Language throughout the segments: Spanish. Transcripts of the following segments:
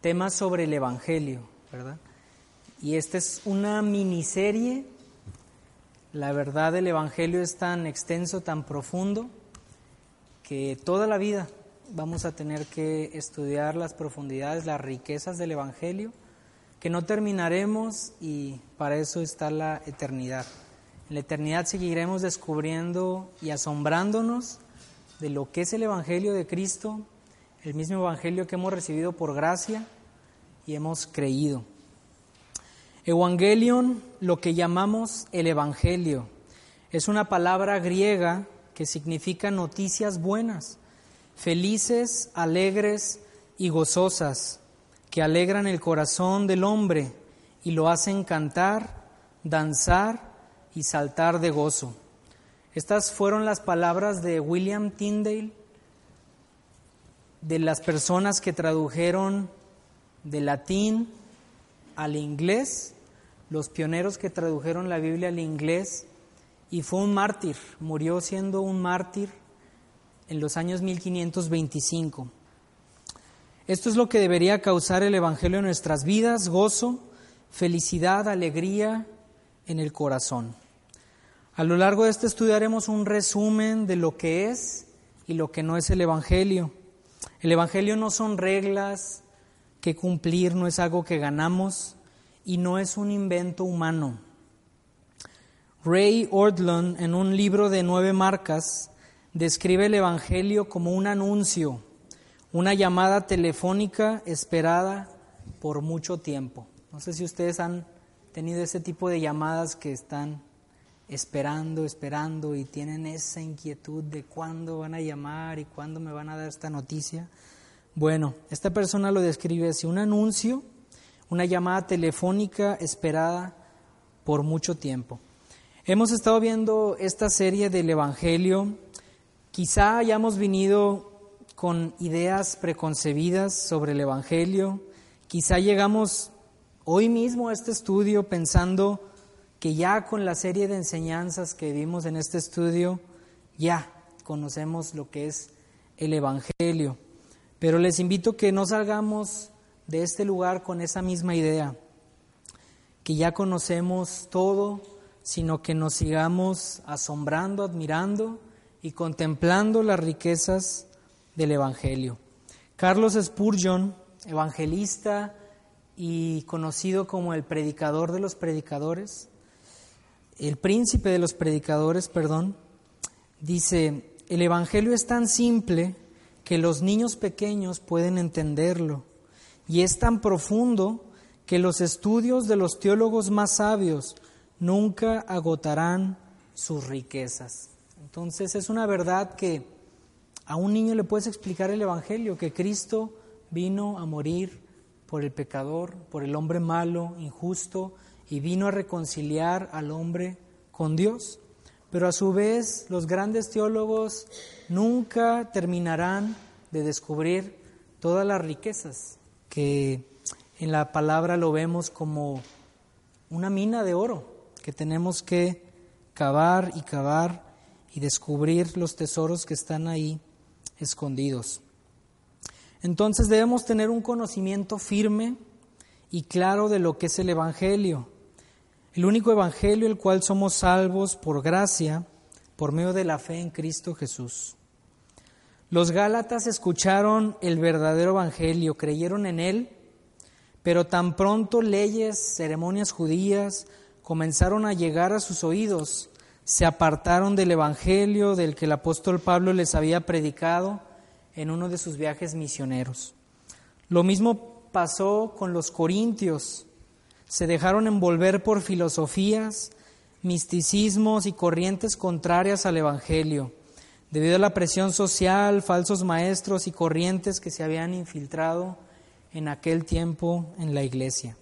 temas sobre el Evangelio, ¿verdad? Y esta es una miniserie. La verdad del Evangelio es tan extenso, tan profundo, que toda la vida vamos a tener que estudiar las profundidades, las riquezas del Evangelio, que no terminaremos y para eso está la eternidad. En la eternidad seguiremos descubriendo y asombrándonos de lo que es el Evangelio de Cristo, el mismo Evangelio que hemos recibido por gracia y hemos creído. Evangelion, lo que llamamos el Evangelio, es una palabra griega que significa noticias buenas, felices, alegres y gozosas, que alegran el corazón del hombre y lo hacen cantar, danzar y saltar de gozo. Estas fueron las palabras de William Tyndale, de las personas que tradujeron de latín al inglés, los pioneros que tradujeron la Biblia al inglés, y fue un mártir, murió siendo un mártir en los años 1525. Esto es lo que debería causar el Evangelio en nuestras vidas, gozo, felicidad, alegría en el corazón. A lo largo de este estudio haremos un resumen de lo que es y lo que no es el Evangelio. El Evangelio no son reglas que cumplir, no es algo que ganamos y no es un invento humano. Ray Ortlund, en un libro de nueve marcas, describe el Evangelio como un anuncio, una llamada telefónica esperada por mucho tiempo. No sé si ustedes han tenido ese tipo de llamadas que están esperando, esperando y tienen esa inquietud de cuándo van a llamar y cuándo me van a dar esta noticia. Bueno, esta persona lo describe así, un anuncio, una llamada telefónica esperada por mucho tiempo. Hemos estado viendo esta serie del Evangelio, quizá hayamos venido con ideas preconcebidas sobre el Evangelio, quizá llegamos hoy mismo a este estudio pensando que ya con la serie de enseñanzas que vimos en este estudio, ya conocemos lo que es el Evangelio. Pero les invito que no salgamos de este lugar con esa misma idea, que ya conocemos todo, sino que nos sigamos asombrando, admirando y contemplando las riquezas del Evangelio. Carlos Spurgeon, evangelista y conocido como el predicador de los predicadores, el príncipe de los predicadores, perdón, dice, el Evangelio es tan simple que los niños pequeños pueden entenderlo y es tan profundo que los estudios de los teólogos más sabios nunca agotarán sus riquezas. Entonces es una verdad que a un niño le puedes explicar el Evangelio, que Cristo vino a morir por el pecador, por el hombre malo, injusto, y vino a reconciliar al hombre con Dios. Pero a su vez los grandes teólogos nunca terminarán de descubrir todas las riquezas que en la palabra lo vemos como una mina de oro que tenemos que cavar y cavar y descubrir los tesoros que están ahí escondidos. Entonces debemos tener un conocimiento firme y claro de lo que es el Evangelio el único evangelio el cual somos salvos por gracia, por medio de la fe en Cristo Jesús. Los Gálatas escucharon el verdadero evangelio, creyeron en él, pero tan pronto leyes, ceremonias judías comenzaron a llegar a sus oídos, se apartaron del evangelio del que el apóstol Pablo les había predicado en uno de sus viajes misioneros. Lo mismo pasó con los corintios se dejaron envolver por filosofías, misticismos y corrientes contrarias al Evangelio, debido a la presión social, falsos maestros y corrientes que se habían infiltrado en aquel tiempo en la iglesia.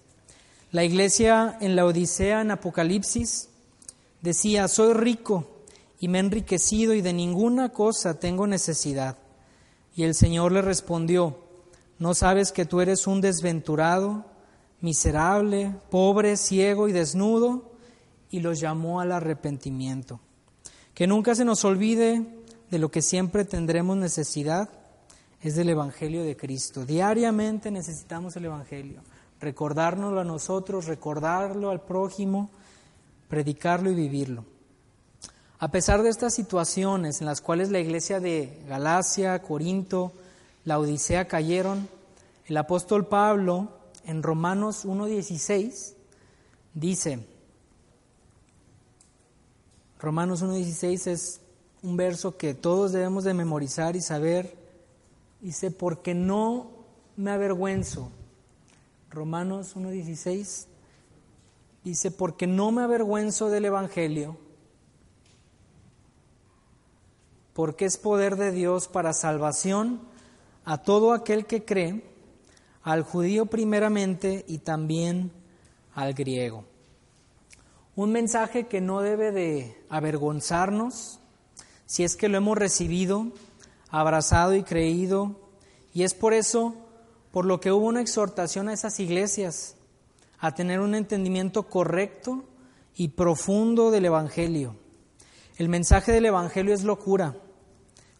La iglesia en la Odisea, en Apocalipsis, decía, soy rico y me he enriquecido y de ninguna cosa tengo necesidad. Y el Señor le respondió, ¿no sabes que tú eres un desventurado? Miserable, pobre, ciego y desnudo, y los llamó al arrepentimiento. Que nunca se nos olvide de lo que siempre tendremos necesidad, es del Evangelio de Cristo. Diariamente necesitamos el Evangelio, recordárnoslo a nosotros, recordarlo al prójimo, predicarlo y vivirlo. A pesar de estas situaciones en las cuales la iglesia de Galacia, Corinto, la Odisea cayeron, el apóstol Pablo en Romanos 1.16 dice, Romanos 1.16 es un verso que todos debemos de memorizar y saber, dice, porque no me avergüenzo. Romanos 1.16 dice, porque no me avergüenzo del Evangelio porque es poder de Dios para salvación a todo aquel que cree, al judío primeramente y también al griego. Un mensaje que no debe de avergonzarnos si es que lo hemos recibido, abrazado y creído, y es por eso por lo que hubo una exhortación a esas iglesias a tener un entendimiento correcto y profundo del Evangelio. El mensaje del Evangelio es locura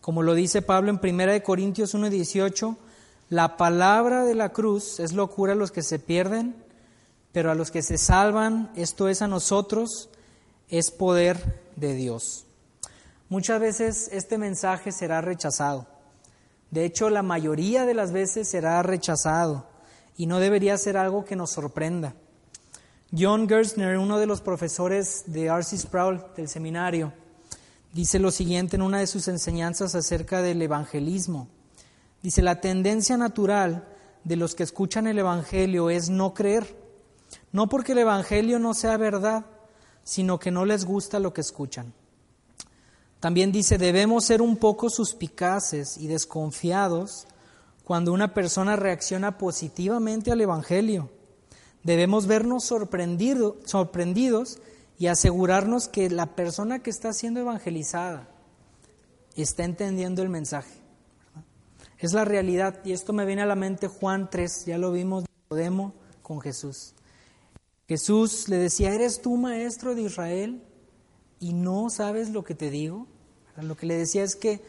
como lo dice Pablo en 1 Corintios 1:18, la palabra de la cruz es locura a los que se pierden, pero a los que se salvan, esto es a nosotros, es poder de Dios. Muchas veces este mensaje será rechazado. De hecho, la mayoría de las veces será rechazado y no debería ser algo que nos sorprenda. John Gerstner, uno de los profesores de R.C. Sproul del seminario, dice lo siguiente en una de sus enseñanzas acerca del evangelismo. Dice, la tendencia natural de los que escuchan el Evangelio es no creer, no porque el Evangelio no sea verdad, sino que no les gusta lo que escuchan. También dice, debemos ser un poco suspicaces y desconfiados cuando una persona reacciona positivamente al Evangelio. Debemos vernos sorprendidos y asegurarnos que la persona que está siendo evangelizada está entendiendo el mensaje. Es la realidad y esto me viene a la mente Juan 3, ya lo vimos Podemos con Jesús. Jesús le decía, ¿eres tú maestro de Israel y no sabes lo que te digo? Lo que le decía es que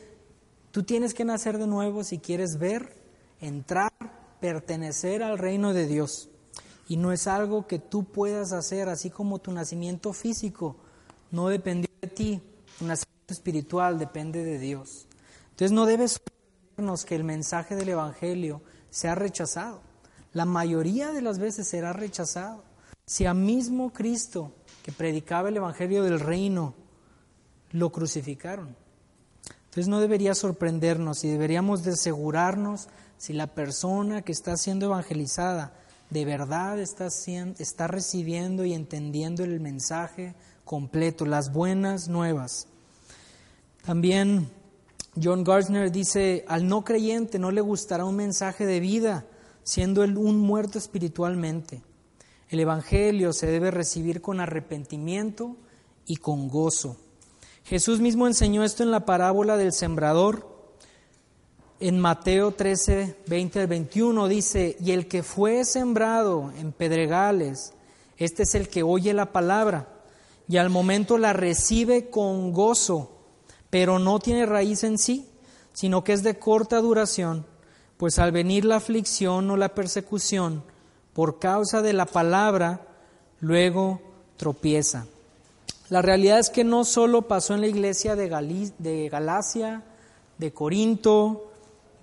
tú tienes que nacer de nuevo si quieres ver, entrar, pertenecer al reino de Dios y no es algo que tú puedas hacer, así como tu nacimiento físico no dependió de ti, tu nacimiento espiritual depende de Dios. Entonces no debe sorprendernos que el mensaje del Evangelio sea rechazado. La mayoría de las veces será rechazado. Si a mismo Cristo que predicaba el Evangelio del reino lo crucificaron. Entonces no debería sorprendernos y deberíamos de asegurarnos si la persona que está siendo evangelizada de verdad está, está recibiendo y entendiendo el mensaje completo, las buenas nuevas. También John Gardner dice, al no creyente no le gustará un mensaje de vida, siendo él un muerto espiritualmente. El Evangelio se debe recibir con arrepentimiento y con gozo. Jesús mismo enseñó esto en la parábola del sembrador en Mateo 13, 20 al 21 dice, y el que fue sembrado en pedregales, este es el que oye la palabra y al momento la recibe con gozo, pero no tiene raíz en sí, sino que es de corta duración, pues al venir la aflicción o la persecución por causa de la palabra, luego tropieza. La realidad es que no solo pasó en la iglesia de, de Galacia, de Corinto,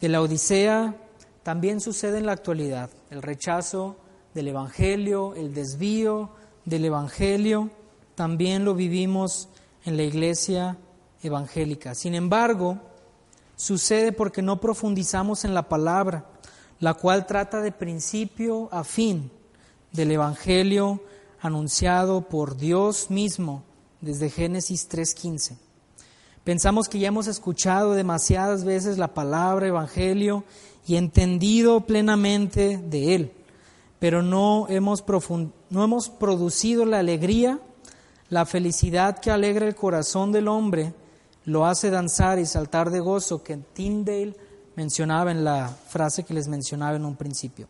de la Odisea también sucede en la actualidad. El rechazo del Evangelio, el desvío del Evangelio, también lo vivimos en la iglesia evangélica. Sin embargo, sucede porque no profundizamos en la palabra, la cual trata de principio a fin del Evangelio anunciado por Dios mismo desde Génesis 3.15. Pensamos que ya hemos escuchado demasiadas veces la palabra evangelio y entendido plenamente de él, pero no hemos, no hemos producido la alegría, la felicidad que alegra el corazón del hombre, lo hace danzar y saltar de gozo, que Tyndale mencionaba en la frase que les mencionaba en un principio.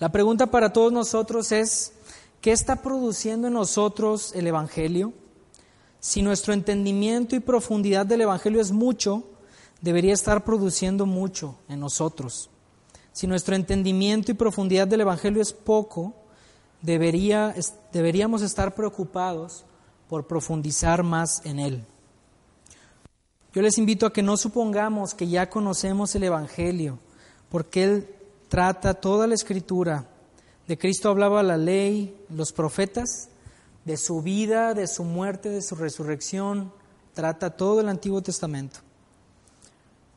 La pregunta para todos nosotros es, ¿qué está produciendo en nosotros el Evangelio? Si nuestro entendimiento y profundidad del Evangelio es mucho, debería estar produciendo mucho en nosotros. Si nuestro entendimiento y profundidad del Evangelio es poco, debería, deberíamos estar preocupados por profundizar más en él. Yo les invito a que no supongamos que ya conocemos el Evangelio, porque Él trata toda la escritura. De Cristo hablaba la ley, los profetas, de su vida, de su muerte, de su resurrección, trata todo el Antiguo Testamento.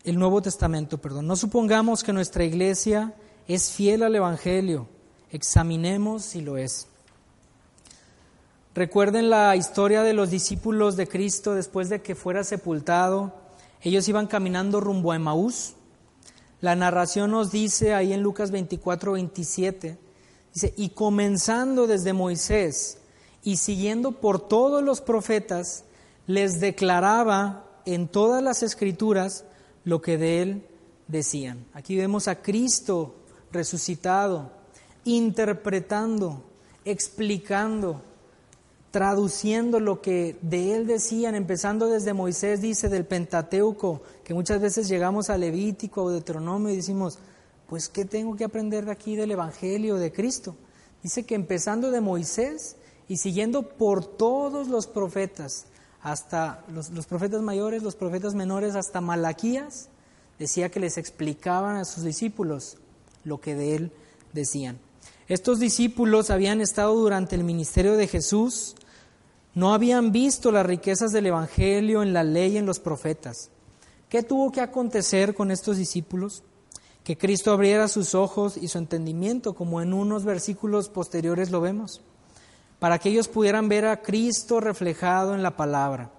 El Nuevo Testamento, perdón. No supongamos que nuestra iglesia es fiel al Evangelio, examinemos si lo es. Recuerden la historia de los discípulos de Cristo después de que fuera sepultado. Ellos iban caminando rumbo a Emaús. La narración nos dice ahí en Lucas 24, 27, dice, y comenzando desde Moisés y siguiendo por todos los profetas, les declaraba en todas las escrituras lo que de él decían. Aquí vemos a Cristo resucitado, interpretando, explicando traduciendo lo que de él decían, empezando desde Moisés, dice del Pentateuco, que muchas veces llegamos a Levítico o Deuteronomio y decimos, pues ¿qué tengo que aprender de aquí del Evangelio de Cristo? Dice que empezando de Moisés y siguiendo por todos los profetas, hasta los, los profetas mayores, los profetas menores, hasta Malaquías, decía que les explicaban a sus discípulos lo que de él decían. Estos discípulos habían estado durante el ministerio de Jesús, no habían visto las riquezas del Evangelio en la ley y en los profetas. ¿Qué tuvo que acontecer con estos discípulos? Que Cristo abriera sus ojos y su entendimiento, como en unos versículos posteriores lo vemos, para que ellos pudieran ver a Cristo reflejado en la palabra,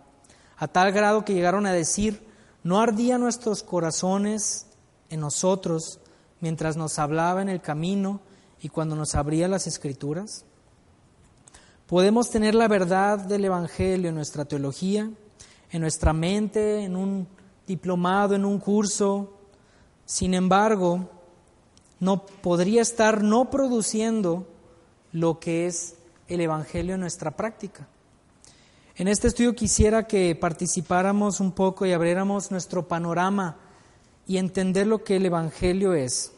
a tal grado que llegaron a decir, ¿no ardían nuestros corazones en nosotros mientras nos hablaba en el camino? Y cuando nos abría las escrituras? Podemos tener la verdad del Evangelio en nuestra teología, en nuestra mente, en un diplomado, en un curso. Sin embargo, no podría estar no produciendo lo que es el Evangelio en nuestra práctica. En este estudio quisiera que participáramos un poco y abriéramos nuestro panorama y entender lo que el Evangelio es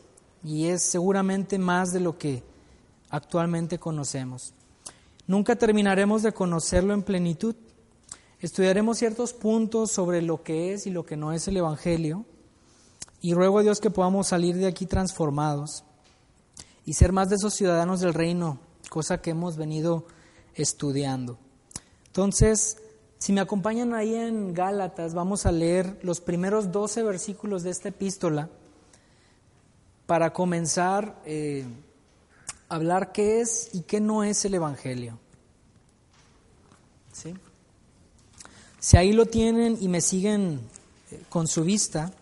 y es seguramente más de lo que actualmente conocemos. Nunca terminaremos de conocerlo en plenitud. Estudiaremos ciertos puntos sobre lo que es y lo que no es el Evangelio y ruego a Dios que podamos salir de aquí transformados y ser más de esos ciudadanos del reino, cosa que hemos venido estudiando. Entonces, si me acompañan ahí en Gálatas, vamos a leer los primeros 12 versículos de esta epístola para comenzar eh, a hablar qué es y qué no es el Evangelio. ¿Sí? Si ahí lo tienen y me siguen eh, con su vista,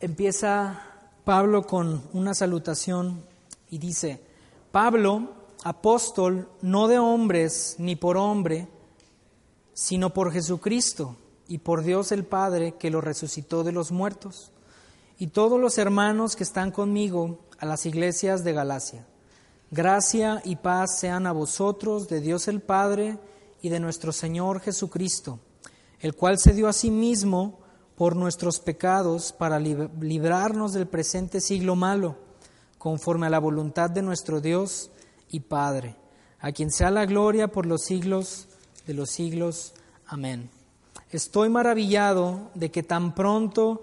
empieza Pablo con una salutación y dice, Pablo, apóstol, no de hombres ni por hombre, sino por Jesucristo y por Dios el Padre que lo resucitó de los muertos y todos los hermanos que están conmigo a las iglesias de Galacia. Gracia y paz sean a vosotros de Dios el Padre y de nuestro Señor Jesucristo, el cual se dio a sí mismo por nuestros pecados para librarnos del presente siglo malo, conforme a la voluntad de nuestro Dios y Padre, a quien sea la gloria por los siglos de los siglos. Amén. Estoy maravillado de que tan pronto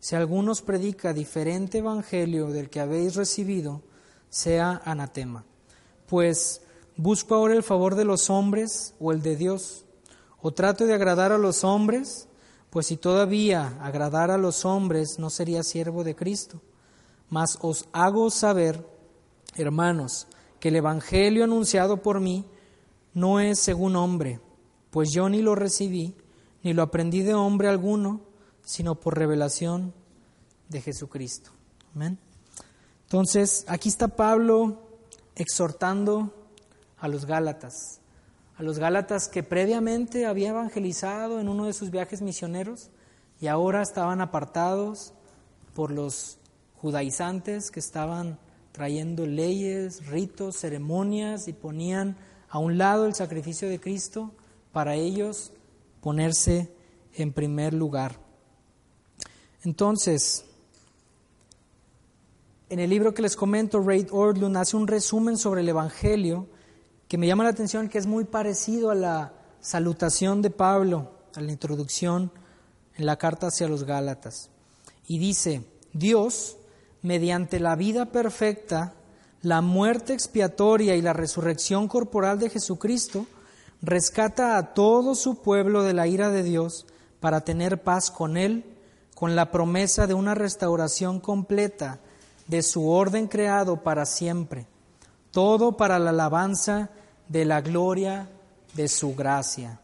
si alguno os predica diferente evangelio del que habéis recibido, sea anatema. Pues, ¿busco ahora el favor de los hombres o el de Dios? ¿O trato de agradar a los hombres? Pues si todavía agradara a los hombres, no sería siervo de Cristo. Mas os hago saber, hermanos, que el Evangelio anunciado por mí no es según hombre, pues yo ni lo recibí, ni lo aprendí de hombre alguno, sino por revelación de Jesucristo. Amén. Entonces, aquí está Pablo exhortando a los Gálatas, a los Gálatas que previamente había evangelizado en uno de sus viajes misioneros y ahora estaban apartados por los judaizantes que estaban trayendo leyes, ritos, ceremonias y ponían a un lado el sacrificio de Cristo para ellos ponerse en primer lugar. Entonces, en el libro que les comento, Ray Orlund hace un resumen sobre el Evangelio que me llama la atención que es muy parecido a la salutación de Pablo, a la introducción en la carta hacia los Gálatas. Y dice, Dios, mediante la vida perfecta, la muerte expiatoria y la resurrección corporal de Jesucristo, rescata a todo su pueblo de la ira de Dios para tener paz con Él, con la promesa de una restauración completa de su orden creado para siempre, todo para la alabanza de la gloria de su gracia.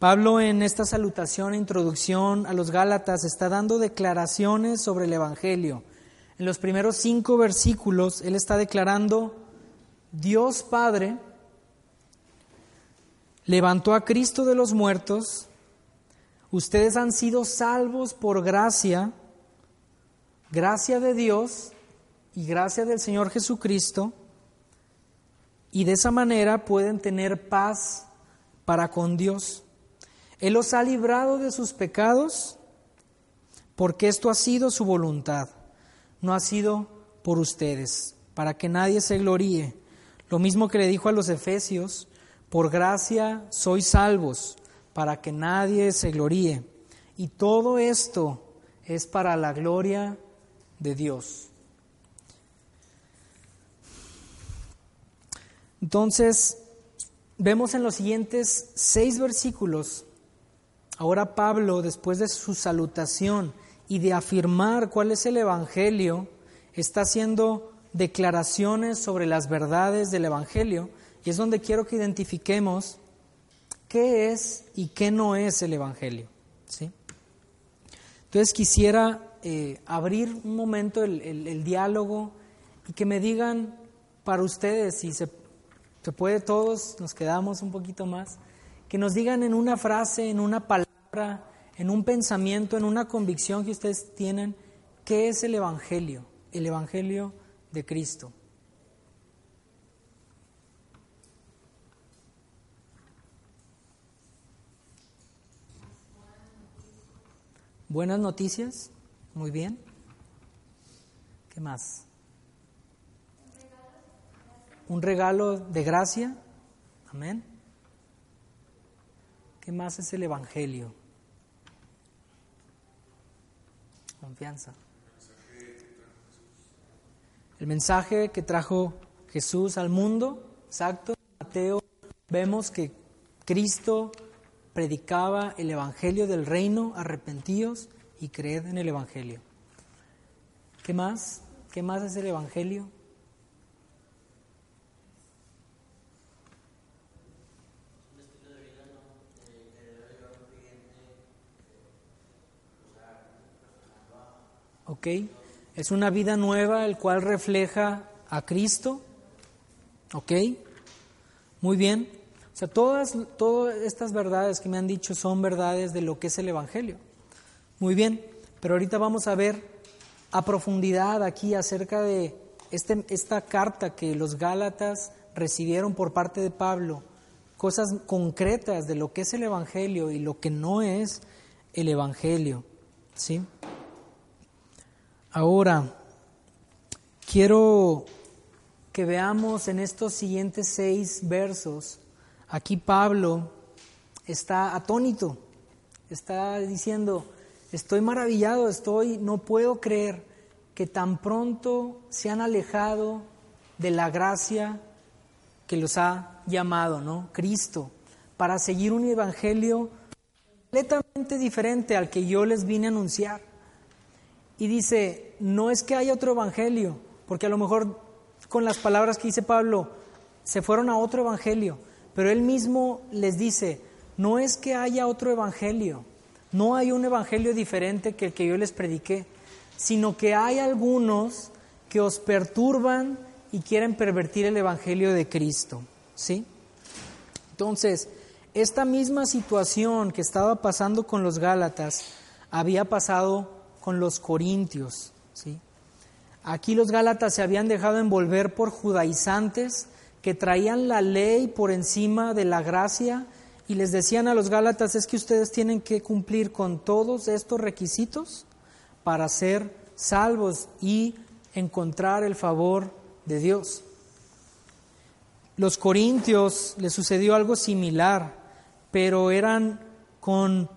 Pablo en esta salutación e introducción a los Gálatas está dando declaraciones sobre el Evangelio. En los primeros cinco versículos él está declarando, Dios Padre levantó a Cristo de los muertos, ustedes han sido salvos por gracia, gracia de Dios y gracia del Señor Jesucristo, y de esa manera pueden tener paz para con Dios. Él los ha librado de sus pecados porque esto ha sido su voluntad, no ha sido por ustedes, para que nadie se gloríe. Lo mismo que le dijo a los efesios, por gracia sois salvos, para que nadie se gloríe. Y todo esto es para la gloria de Dios. Entonces, vemos en los siguientes seis versículos, ahora Pablo, después de su salutación y de afirmar cuál es el Evangelio, está haciendo declaraciones sobre las verdades del Evangelio y es donde quiero que identifiquemos qué es y qué no es el Evangelio. ¿sí? Entonces quisiera eh, abrir un momento el, diálogo y que me digan para ustedes, si se se puede todos, nos quedamos un poquito más, que nos digan en una frase, en una palabra, en un pensamiento, en una convicción que ustedes tienen, qué es el Evangelio, el Evangelio de Cristo. Buenas noticias, muy bien. ¿Qué más? un regalo de gracia. Amén. ¿Qué más es el Evangelio? Confianza. El mensaje que trajo Jesús al mundo, exacto, Mateo, vemos que Cristo predicaba el Evangelio del reino, arrepentíos y creed en el Evangelio. ¿Qué más? ¿Qué más es el Evangelio? ¿ok? Es una vida nueva el cual refleja a Cristo, ¿ok? Muy bien. O sea, todas, todas estas verdades que me han dicho son verdades de lo que es el Evangelio. Muy bien, pero ahorita vamos a ver a profundidad aquí acerca de este, esta carta que los Gálatas recibieron por parte de Pablo, cosas concretas de lo que es el Evangelio y lo que no es el Evangelio, ¿sí? Ahora, quiero que veamos en estos siguientes seis versos, aquí Pablo está atónito, está diciendo, estoy maravillado, estoy, no puedo creer que tan pronto se han alejado de la gracia que los ha llamado, ¿no? Cristo, para seguir un evangelio completamente diferente al que yo les vine a anunciar y dice, no es que haya otro evangelio, porque a lo mejor con las palabras que dice Pablo, se fueron a otro evangelio, pero él mismo les dice, no es que haya otro evangelio, No hay un evangelio diferente que el que yo les prediqué, sino que hay algunos que os perturban y quieren pervertir el evangelio de Cristo. ¿Sí? Entonces, esta misma situación que estaba pasando con los Gálatas había pasado con los Corintios. ¿sí? Aquí los Gálatas se habían dejado envolver por judaizantes que traían la ley por encima de la gracia y les decían a los Gálatas es que ustedes tienen que cumplir con todos estos requisitos para ser salvos y encontrar el favor de Dios. Los corintios les sucedió algo similar, pero eran con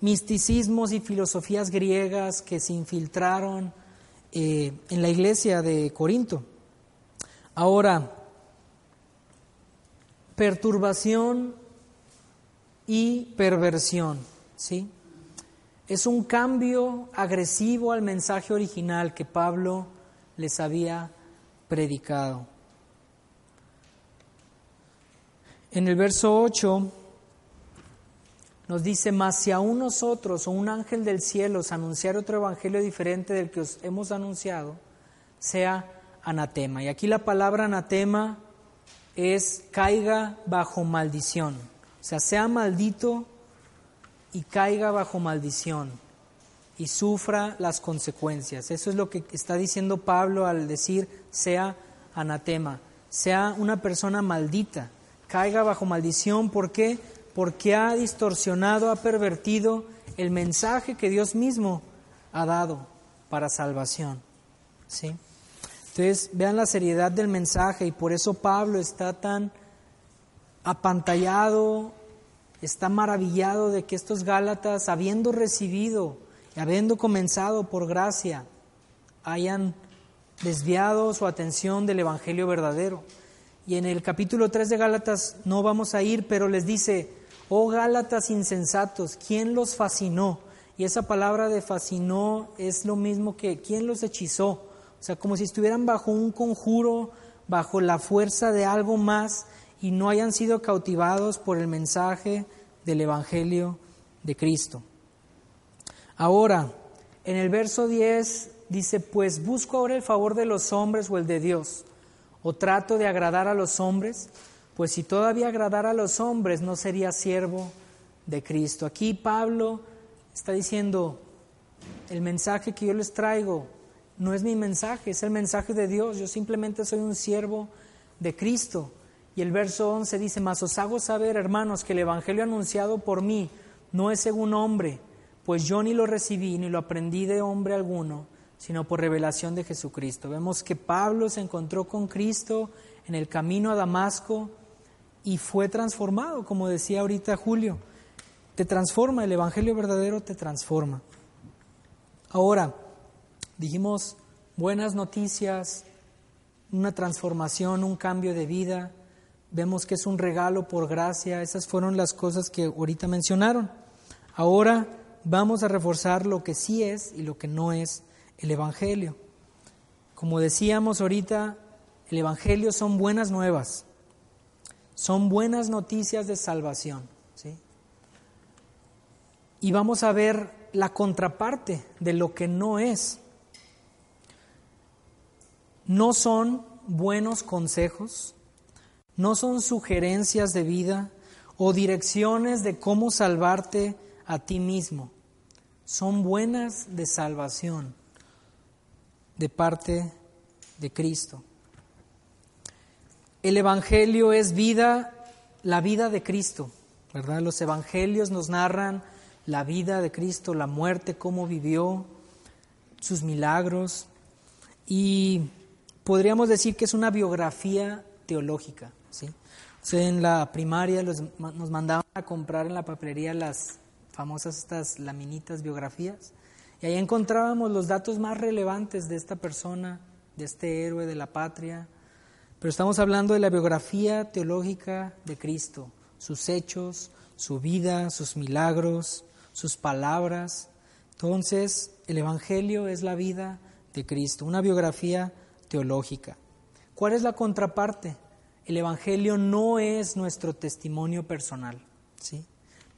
misticismos y filosofías griegas que se infiltraron eh, en la iglesia de Corinto. Ahora, perturbación y perversión, ¿sí? Es un cambio agresivo al mensaje original que Pablo les había predicado. En el verso 8 nos dice, mas si aún nosotros o un ángel del cielo os anunciar otro evangelio diferente del que os hemos anunciado, sea anatema. Y aquí la palabra anatema es caiga bajo maldición. O sea, sea maldito y caiga bajo maldición y sufra las consecuencias. Eso es lo que está diciendo Pablo al decir sea anatema, sea una persona maldita caiga bajo maldición. ¿Por qué? Porque ha distorsionado, ha pervertido el mensaje que Dios mismo ha dado para salvación. ¿Sí? Entonces, vean la seriedad del mensaje y por eso Pablo está tan apantallado, está maravillado de que estos Gálatas, habiendo recibido y habiendo comenzado por gracia, hayan desviado su atención del Evangelio verdadero. Y en el capítulo 3 de Gálatas no vamos a ir, pero les dice, oh Gálatas insensatos, ¿quién los fascinó? Y esa palabra de fascinó es lo mismo que ¿quién los hechizó? O sea, como si estuvieran bajo un conjuro, bajo la fuerza de algo más y no hayan sido cautivados por el mensaje del Evangelio de Cristo. Ahora, en el verso 10 dice, pues busco ahora el favor de los hombres o el de Dios o trato de agradar a los hombres, pues si todavía agradara a los hombres no sería siervo de Cristo. Aquí Pablo está diciendo, el mensaje que yo les traigo no es mi mensaje, es el mensaje de Dios, yo simplemente soy un siervo de Cristo. Y el verso 11 dice, mas os hago saber, hermanos, que el Evangelio anunciado por mí no es según hombre, pues yo ni lo recibí ni lo aprendí de hombre alguno, sino por revelación de Jesucristo. Vemos que Pablo se encontró con Cristo en el camino a Damasco y fue transformado, como decía ahorita Julio. Te transforma, el Evangelio verdadero te transforma. Ahora, dijimos buenas noticias, una transformación, un cambio de vida. Vemos que es un regalo por gracia. Esas fueron las cosas que ahorita mencionaron. Ahora vamos a reforzar lo que sí es y lo que no es el Evangelio. Como decíamos ahorita, el Evangelio son buenas nuevas, son buenas noticias de salvación. ¿sí? Y vamos a ver la contraparte de lo que no es. No son buenos consejos, no son sugerencias de vida o direcciones de cómo salvarte a ti mismo. Son buenas de salvación de parte de Cristo. El Evangelio es vida, la vida de Cristo, ¿verdad? Los Evangelios nos narran la vida de Cristo, la muerte, cómo vivió, sus milagros, y podríamos decir que es una biografía teológica, ¿sí? en la primaria nos mandaban a comprar en la papelería las famosas estas laminitas biografías, y ahí encontrábamos los datos más relevantes de esta persona, de este héroe de la patria. Pero estamos hablando de la biografía teológica de Cristo, sus hechos, su vida, sus milagros, sus palabras. Entonces, el Evangelio es la vida de Cristo, una biografía teológica. ¿Cuál es la contraparte? El Evangelio no es nuestro testimonio personal, ¿sí?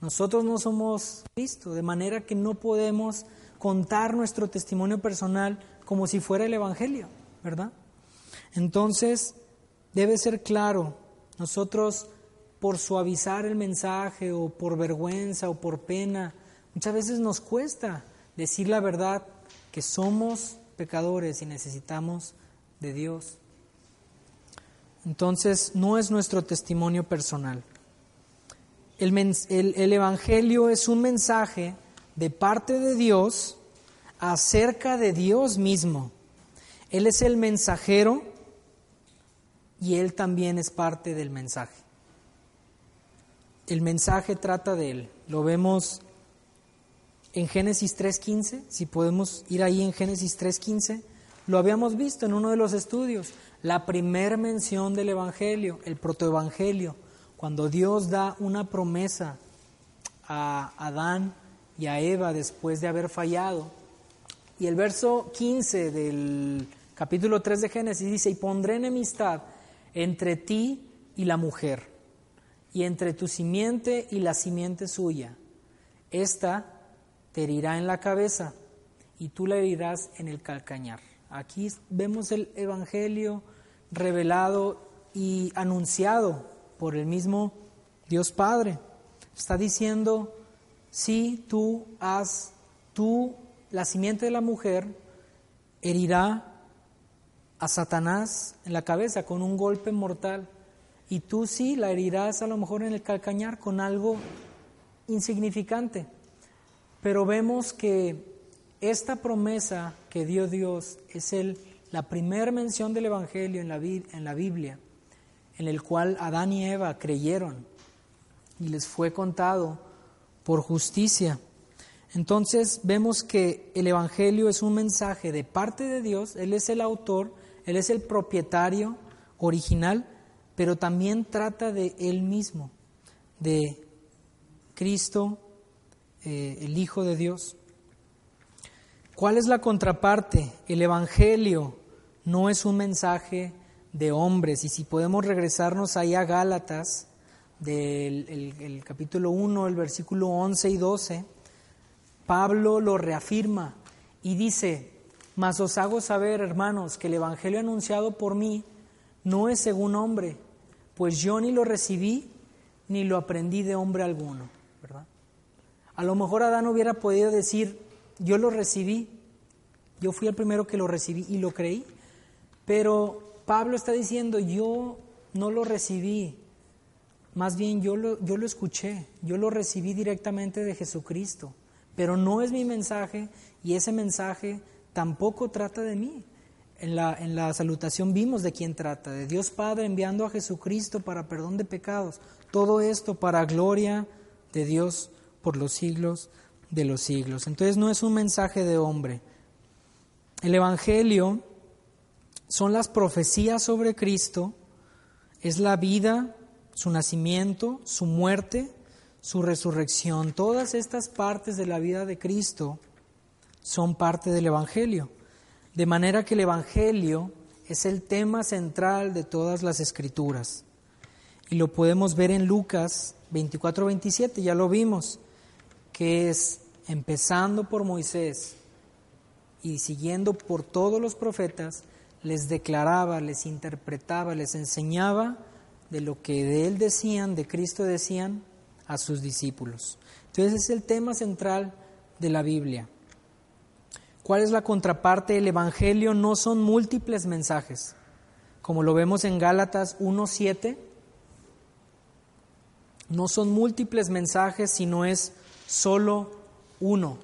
Nosotros no somos Cristo, de manera que no podemos contar nuestro testimonio personal como si fuera el Evangelio, ¿verdad? Entonces, debe ser claro, nosotros por suavizar el mensaje o por vergüenza o por pena, muchas veces nos cuesta decir la verdad que somos pecadores y necesitamos de Dios. Entonces, no es nuestro testimonio personal. El, Evangelio es un mensaje de parte de Dios acerca de Dios mismo. Él es el mensajero y Él también es parte del mensaje. El mensaje trata de Él. Lo vemos en Génesis 3.15, si podemos ir ahí en Génesis 3.15, lo habíamos visto en uno de los estudios, la primer mención del Evangelio, el protoevangelio, cuando Dios da una promesa a Adán y a Eva después de haber fallado. Y el verso 15 del capítulo 3 de Génesis dice, y pondré enemistad entre ti y la mujer, y entre tu simiente y la simiente suya. Esta te herirá en la cabeza y tú la herirás en el calcañar. Aquí vemos el Evangelio revelado y anunciado por el mismo Dios Padre. Está diciendo, si tú has, tú, la simiente de la mujer, herirá a Satanás en la cabeza con un golpe mortal. Y tú sí la herirás a lo mejor en el calcañar con algo insignificante. Pero vemos que esta promesa que dio Dios es el, la primera mención del Evangelio en la, en la Biblia, en el cual Adán y Eva creyeron y les fue contado por justicia. Entonces vemos que el Evangelio es un mensaje de parte de Dios, Él es el autor, Él es el propietario original, pero también trata de Él mismo, de Cristo eh, el Hijo de Dios. ¿Cuál es la contraparte? El Evangelio no es un mensaje de hombres. Y si podemos regresarnos ahí a Gálatas, del capítulo 1, el versículo 11 y 12, Pablo lo reafirma y dice, mas os hago saber, hermanos, que el Evangelio anunciado por mí no es según hombre, pues yo ni lo recibí ni lo aprendí de hombre alguno. A lo mejor Adán hubiera podido decir, yo lo recibí, yo fui el primero que lo recibí y lo creí, pero Pablo está diciendo, yo no lo recibí, más bien yo lo, yo lo escuché, yo lo recibí directamente de Jesucristo, pero no es mi mensaje y ese mensaje tampoco trata de mí. En la, en la salutación vimos de quién trata, de Dios Padre enviando a Jesucristo para perdón de pecados. Todo esto para gloria de Dios por los siglos de los siglos. Entonces no es un mensaje de hombre. El Evangelio son las profecías sobre Cristo, es la vida, su nacimiento, su muerte, su resurrección. Todas estas partes de la vida de Cristo son parte del Evangelio. De manera que el Evangelio es el tema central de todas las escrituras. Y lo podemos ver en Lucas 24-27, ya lo vimos que es empezando por Moisés y siguiendo por todos los profetas, les declaraba, les interpretaba, les enseñaba de lo que de él decían, de Cristo decían a sus discípulos. Entonces es el tema central de la Biblia. ¿Cuál es la contraparte? El Evangelio no son múltiples mensajes, como lo vemos en Gálatas 1.7. No son múltiples mensajes, sino es solo uno.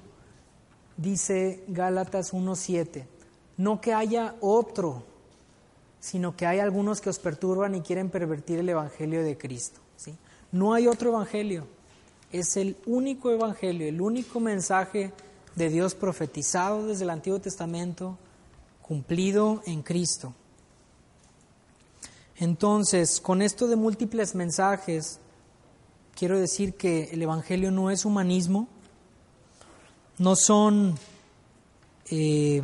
Dice Gálatas 1.7, no que haya otro, sino que hay algunos que os perturban y quieren pervertir el Evangelio de Cristo. ¿sí? No hay otro Evangelio, es el único Evangelio, el único mensaje de Dios profetizado desde el Antiguo Testamento, cumplido en Cristo. Entonces, con esto de múltiples mensajes, quiero decir que el Evangelio no es humanismo, no son, eh,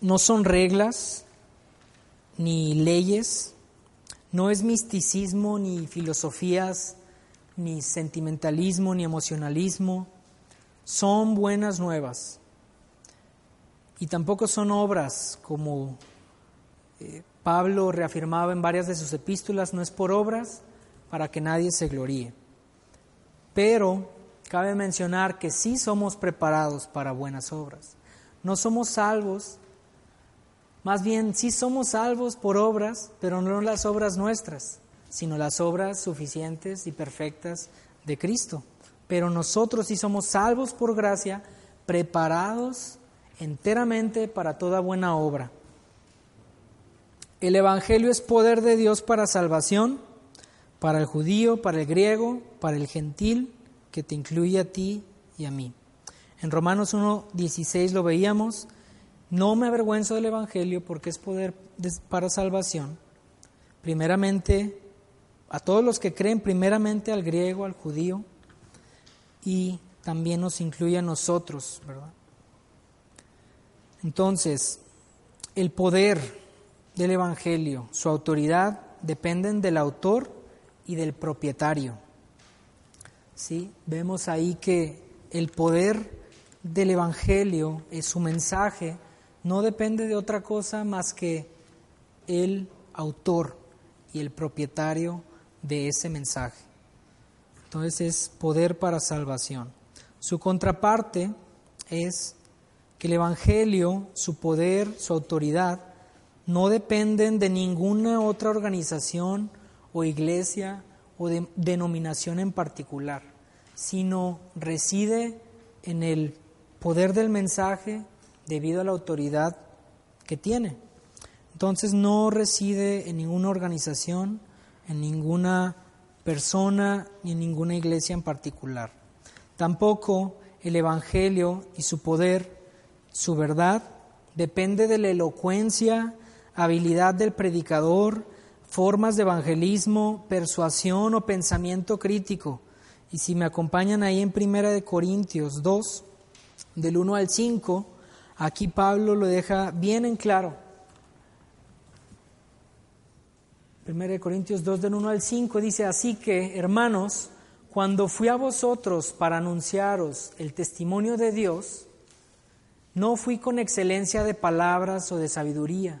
no son reglas ni leyes, no es misticismo ni filosofías ni sentimentalismo, ni emocionalismo. Son buenas nuevas. Y tampoco son obras como eh, Pablo reafirmaba en varias de sus epístolas, no es por obras para que nadie se gloríe. Pero cabe mencionar que sí somos preparados para buenas obras. No somos salvos, más bien sí somos salvos por obras, pero no las obras nuestras, sino las obras suficientes y perfectas de Cristo. Pero nosotros sí somos salvos por gracia, preparados enteramente para toda buena obra. El Evangelio es poder de Dios para salvación, para el judío, para el griego, para el gentil, que te incluye a ti y a mí. En Romanos 1.16 lo veíamos, no me avergüenzo del Evangelio porque es poder para salvación, primeramente a todos los que creen, primeramente al griego, al judío, y también nos incluye a nosotros, ¿verdad? Entonces, el poder del Evangelio, su autoridad, dependen del autor y del propietario. ¿Sí? Vemos ahí que el poder del Evangelio, es su mensaje, no depende de otra cosa más que el autor y el propietario de ese mensaje. Entonces es poder para salvación. Su contraparte es que el Evangelio, su poder, su autoridad, no dependen de ninguna otra organización o iglesia de denominación en particular, sino reside en el poder del mensaje debido a la autoridad que tiene. Entonces no reside en ninguna organización, en ninguna persona ni en ninguna iglesia en particular. Tampoco el Evangelio y su poder su verdad depende de la elocuencia, habilidad del predicador, formas de evangelismo, persuasión o pensamiento crítico. Y si me acompañan ahí en Primera de Corintios 2, del 1 al 5, aquí Pablo lo deja bien en claro. Primera de Corintios 2 del 1 al 5 dice, así que, hermanos, cuando fui a vosotros para anunciaros el testimonio de Dios, no fui con excelencia de palabras o de sabiduría,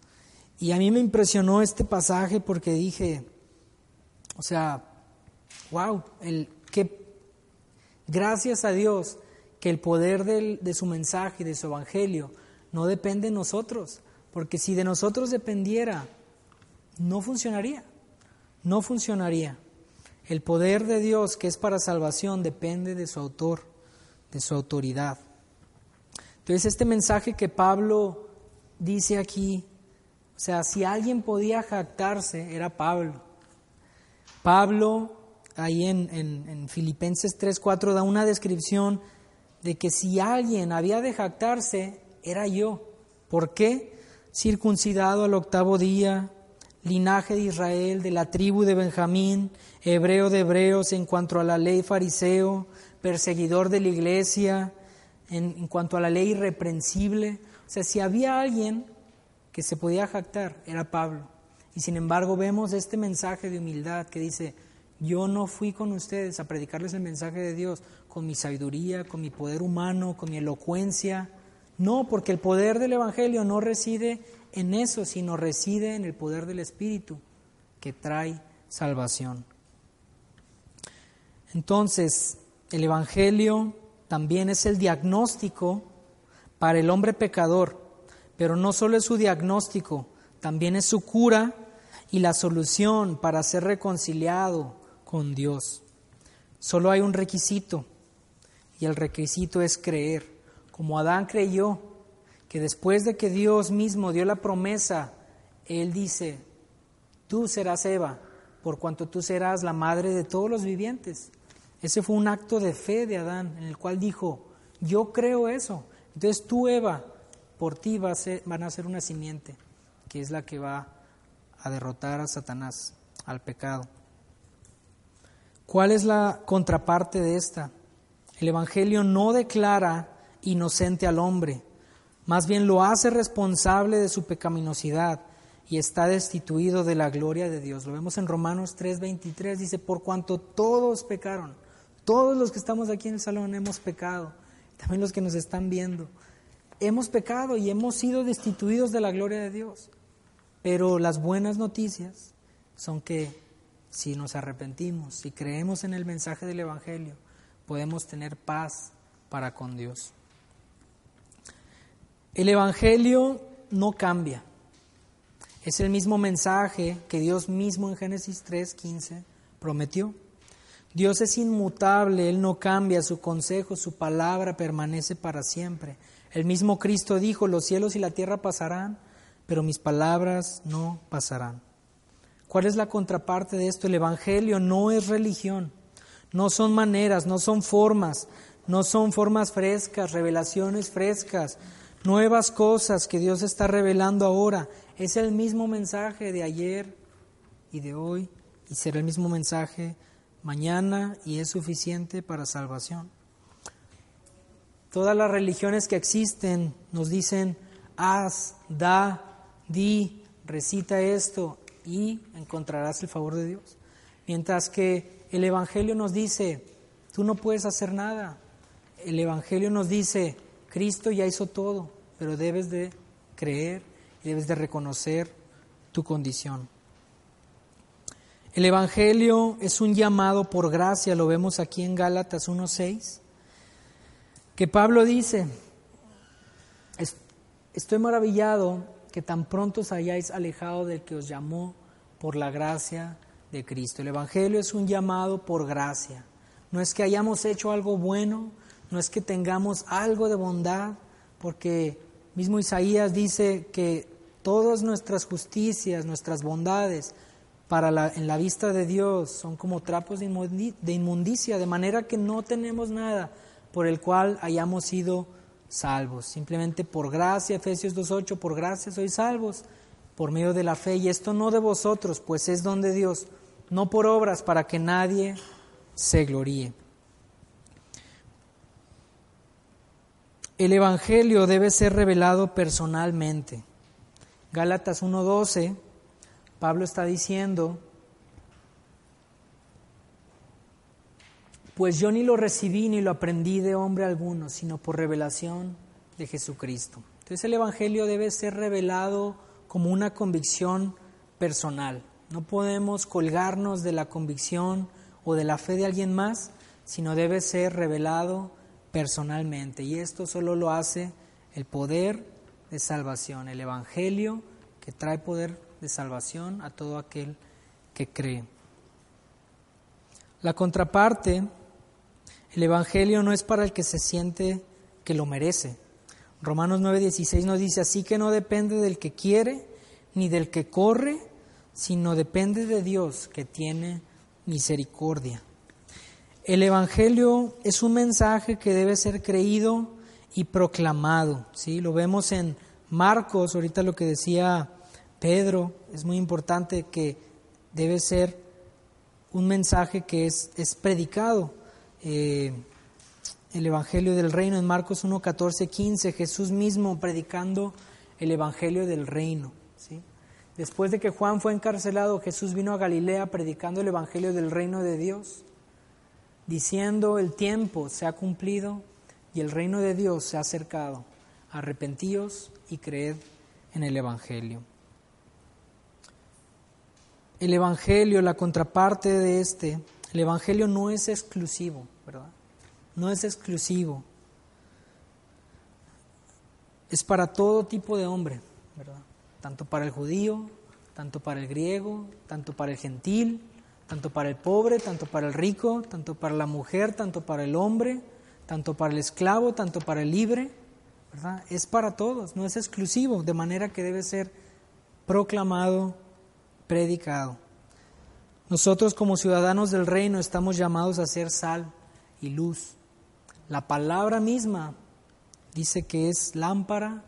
Y a mí me impresionó este pasaje porque dije, o sea, wow, el, que, gracias a Dios que el poder de su mensaje y de su evangelio no depende de nosotros, porque si de nosotros dependiera, no funcionaría, no funcionaría. El poder de Dios que es para salvación depende de su autor, de su autoridad. Entonces este mensaje que Pablo dice aquí, sea, si alguien podía jactarse, era Pablo. Pablo, ahí en, en, en Filipenses 3:4, da una descripción de que si alguien había de jactarse, era yo. ¿Por qué? Circuncidado al octavo día, linaje de Israel, de la tribu de Benjamín, hebreo de hebreos en cuanto a la ley fariseo, perseguidor de la iglesia, en, en cuanto a la ley irreprensible. O sea, si había alguien que se podía jactar, era Pablo. Y sin embargo vemos este mensaje de humildad que dice, yo no fui con ustedes a predicarles el mensaje de Dios con mi sabiduría, con mi poder humano, con mi elocuencia. No, porque el poder del Evangelio no reside en eso, sino reside en el poder del Espíritu que trae salvación. Entonces, el Evangelio también es el diagnóstico para el hombre pecador, pero no solo es su diagnóstico, también es su cura y la solución para ser reconciliado con Dios. Solo hay un requisito y el requisito es creer, como Adán creyó, que después de que Dios mismo dio la promesa, Él dice, tú serás Eva, por cuanto tú serás la madre de todos los vivientes. Ese fue un acto de fe de Adán, en el cual dijo, yo creo eso. Entonces tú, Eva, por ti va a ser, van a ser una simiente, que es la que va a derrotar a Satanás, al pecado. ¿Cuál es la contraparte de esta? El Evangelio no declara inocente al hombre, más bien lo hace responsable de su pecaminosidad y está destituido de la gloria de Dios. Lo vemos en Romanos 3:23, dice, por cuanto todos pecaron, todos los que estamos aquí en el salón hemos pecado, también los que nos están viendo, hemos pecado y hemos sido destituidos de la gloria de Dios. Pero las buenas noticias son que si nos arrepentimos, si creemos en el mensaje del Evangelio, podemos tener paz para con Dios. El Evangelio no cambia. Es el mismo mensaje que Dios mismo en Génesis 3:15 prometió. Dios es inmutable, Él no cambia, su consejo, su palabra permanece para siempre. El mismo Cristo dijo, los cielos y la tierra pasarán, pero mis palabras no pasarán. ¿Cuál es la contraparte de esto? El Evangelio no es religión, no son maneras, no son formas, no son formas frescas, revelaciones frescas, nuevas cosas que Dios está revelando ahora. Es el mismo mensaje de ayer y de hoy y será el mismo mensaje mañana y es suficiente para salvación. Todas las religiones que existen nos dicen, haz, da, di, recita esto y encontrarás el favor de Dios. Mientras que el Evangelio nos dice, tú no puedes hacer nada. El Evangelio nos dice, Cristo ya hizo todo, pero debes de creer y debes de reconocer tu condición. El Evangelio es un llamado por gracia, lo vemos aquí en Gálatas 1.6, que Pablo dice, estoy maravillado que tan pronto os hayáis alejado del que os llamó por la gracia de Cristo. El Evangelio es un llamado por gracia. No es que hayamos hecho algo bueno, no es que tengamos algo de bondad, porque mismo Isaías dice que todas nuestras justicias, nuestras bondades, para en la vista de Dios son como trapos de inmundicia, de manera que no tenemos nada por el cual hayamos sido salvos. Simplemente por gracia, Efesios 2.8, por gracia sois salvos, por medio de la fe. Y esto no de vosotros, pues es don de Dios, no por obras para que nadie se gloríe. El Evangelio debe ser revelado personalmente. Gálatas 1.12, Pablo está diciendo, pues yo ni lo recibí ni lo aprendí de hombre alguno, sino por revelación de Jesucristo. Entonces el Evangelio debe ser revelado como una convicción personal. No podemos colgarnos de la convicción o de la fe de alguien más, sino debe ser revelado personalmente. Y esto solo lo hace el poder de salvación, el Evangelio que trae poder de salvación a todo aquel que cree. La contraparte, el Evangelio no es para el que se siente que lo merece. Romanos 9:16 nos dice, así que no depende del que quiere ni del que corre, sino depende de Dios que tiene misericordia. El Evangelio es un mensaje que debe ser creído y proclamado. ¿sí? Lo vemos en Marcos, ahorita lo que decía Pedro, es muy importante que debe ser un mensaje que es, predicado. Eh, el Evangelio del Reino en Marcos 1, 14, 15, Jesús mismo predicando el Evangelio del Reino. ¿sí? Después de que Juan fue encarcelado, Jesús vino a Galilea predicando el Evangelio del Reino de Dios diciendo el tiempo se ha cumplido y el reino de Dios se ha acercado. Arrepentíos y creed en el Evangelio. El Evangelio, la contraparte de este, el Evangelio no es exclusivo, ¿verdad? No es exclusivo. Es para todo tipo de hombre, ¿verdad? Tanto para el judío, tanto para el griego, tanto para el gentil, tanto para el pobre, tanto para el rico, tanto para la mujer, tanto para el hombre, tanto para el esclavo, tanto para el libre, ¿verdad? Es para todos, no es exclusivo, de manera que debe ser proclamado, predicado. Nosotros como ciudadanos del reino estamos llamados a ser sal y luz. La palabra misma dice que es lámpara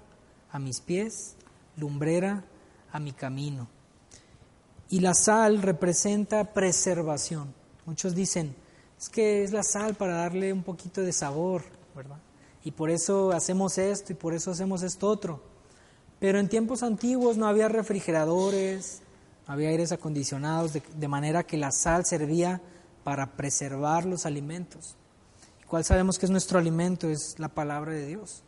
a mis pies, lumbrera a mi camino. Y la sal representa preservación. Muchos dicen, es que es la sal para darle un poquito de sabor, ¿verdad? Y por eso hacemos esto y por eso hacemos esto otro. Pero en tiempos antiguos no había refrigeradores, había aires acondicionados, de, manera que la sal servía para preservar los alimentos. ¿Y cuál sabemos que es nuestro alimento? Es la palabra de Dios.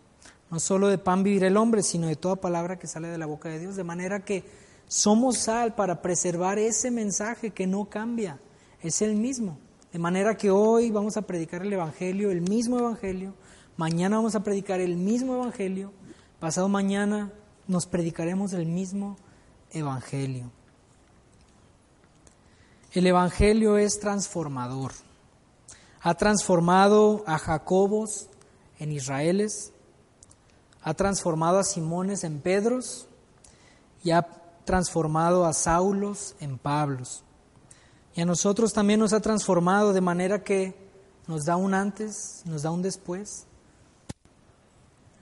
No solo de pan vivir el hombre, sino de toda palabra que sale de la boca de Dios. De manera que somos sal para preservar ese mensaje que no cambia, es el mismo. De manera que hoy vamos a predicar el Evangelio, el mismo Evangelio, mañana vamos a predicar el mismo Evangelio, pasado mañana nos predicaremos el mismo Evangelio. El Evangelio es transformador. Ha transformado a Jacobos en Israeles, ha transformado a Simones en Pedros y ha transformado a Saulos en Pablos. Y a nosotros también nos ha transformado de manera que nos da un antes, nos da un después.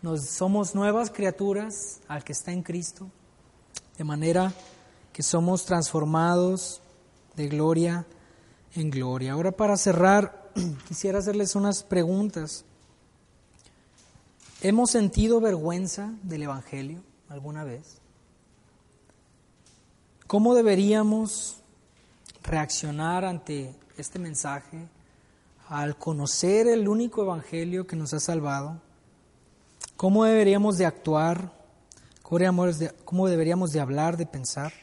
Nos somos nuevas criaturas al que está en Cristo, de manera que somos transformados de gloria en gloria. Ahora para cerrar, quisiera hacerles unas preguntas. ¿Hemos sentido vergüenza del Evangelio alguna vez? ¿Cómo deberíamos reaccionar ante este mensaje al conocer el único Evangelio que nos ha salvado? ¿Cómo deberíamos de actuar? ¿Cómo deberíamos de hablar, de pensar?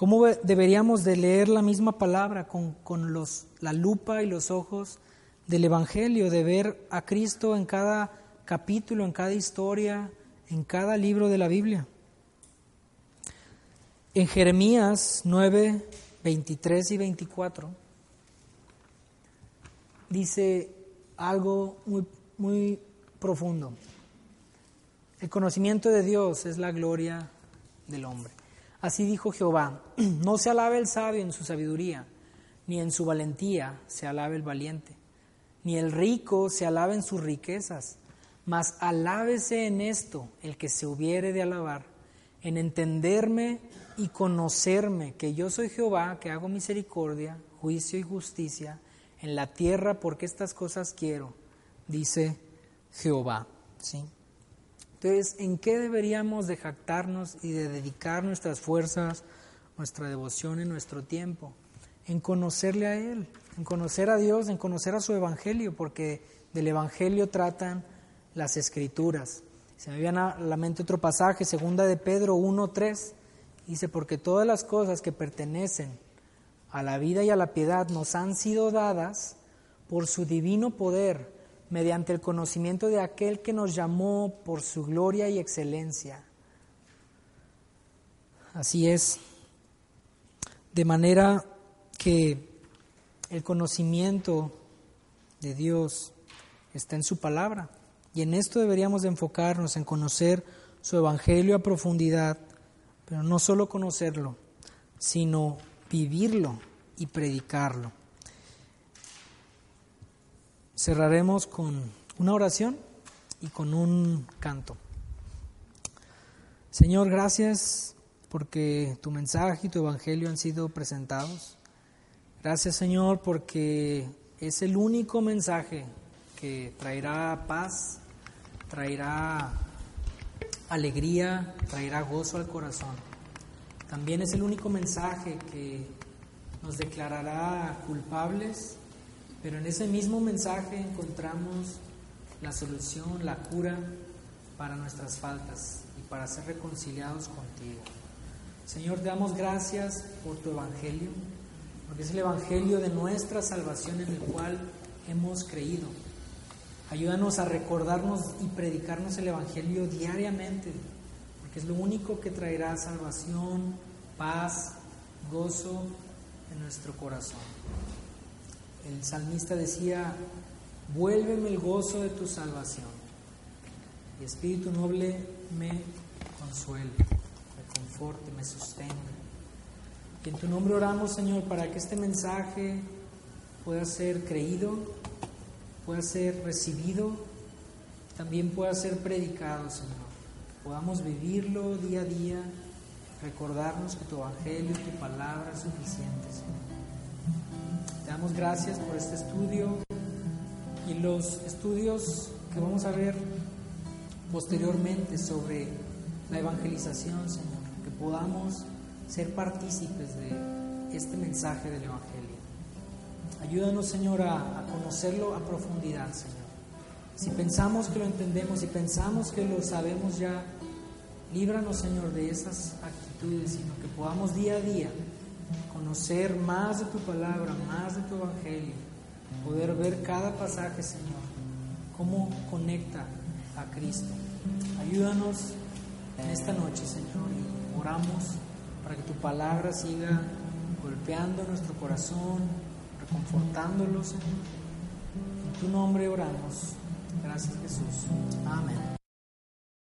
¿Cómo deberíamos de leer la misma palabra con, con los, la lupa y los ojos del Evangelio, de ver a Cristo en cada capítulo, en cada historia, en cada libro de la Biblia. En Jeremías 9, 23 y 24 dice algo muy, muy profundo. El conocimiento de Dios es la gloria del hombre. Así dijo Jehová, no se alabe el sabio en su sabiduría, ni en su valentía se alabe el valiente, ni el rico se alabe en sus riquezas, mas alábese en esto el que se hubiere de alabar, en entenderme y conocerme que yo soy Jehová, que hago misericordia, juicio y justicia en la tierra, porque estas cosas quiero, dice Jehová. Entonces, ¿en qué deberíamos de jactarnos y de dedicar nuestras fuerzas, nuestra devoción y nuestro tiempo? En conocerle a Él, en conocer a Dios, en conocer a su Evangelio, porque del Evangelio tratan las escrituras. Se me viene a la mente otro pasaje, segunda de Pedro 1.3, dice, porque todas las cosas que pertenecen a la vida y a la piedad nos han sido dadas por su divino poder, mediante el conocimiento de aquel que nos llamó por su gloria y excelencia. Así es, de manera que el conocimiento de Dios está en su palabra. Y en esto deberíamos de enfocarnos, en conocer su Evangelio a profundidad, pero no solo conocerlo, sino vivirlo y predicarlo. Cerraremos con una oración y con un canto. Señor, gracias porque tu mensaje y tu evangelio han sido presentados. Gracias, Señor, porque es el único mensaje que traerá paz, traerá alegría, traerá gozo al corazón. También es el único mensaje que nos declarará culpables, pero en ese mismo mensaje encontramos la solución, la cura para nuestras faltas y para ser reconciliados contigo. Señor, te damos gracias por tu Evangelio, porque es el Evangelio de nuestra salvación en el cual hemos creído. Ayúdanos a recordarnos y predicarnos el Evangelio diariamente, porque es lo único que traerá salvación, paz, gozo en nuestro corazón. El salmista decía, vuélveme el gozo de tu salvación, y Espíritu noble me consuele, me conforte, me sostenga. Y en tu nombre oramos, Señor, para que este mensaje pueda ser creído, pueda ser recibido, también pueda ser predicado, Señor. Podamos vivirlo día a día, recordarnos que tu Evangelio, tu palabra es suficiente, Señor. Damos gracias por este estudio y los estudios que vamos a ver posteriormente sobre la evangelización, Señor, que podamos ser partícipes de este mensaje del Evangelio. Ayúdanos, Señor, a, conocerlo a profundidad, Señor. Si pensamos que lo entendemos, si pensamos que lo sabemos ya, líbranos, Señor, de esas actitudes, sino que podamos día a día conocer más de tu palabra, más de tu Evangelio, poder ver cada pasaje, Señor, cómo conecta a Cristo. Ayúdanos en esta noche, Señor, y oramos para que tu palabra siga golpeando nuestro corazón, reconfortándolo, Señor. En tu nombre oramos. Gracias, Jesús. Amén.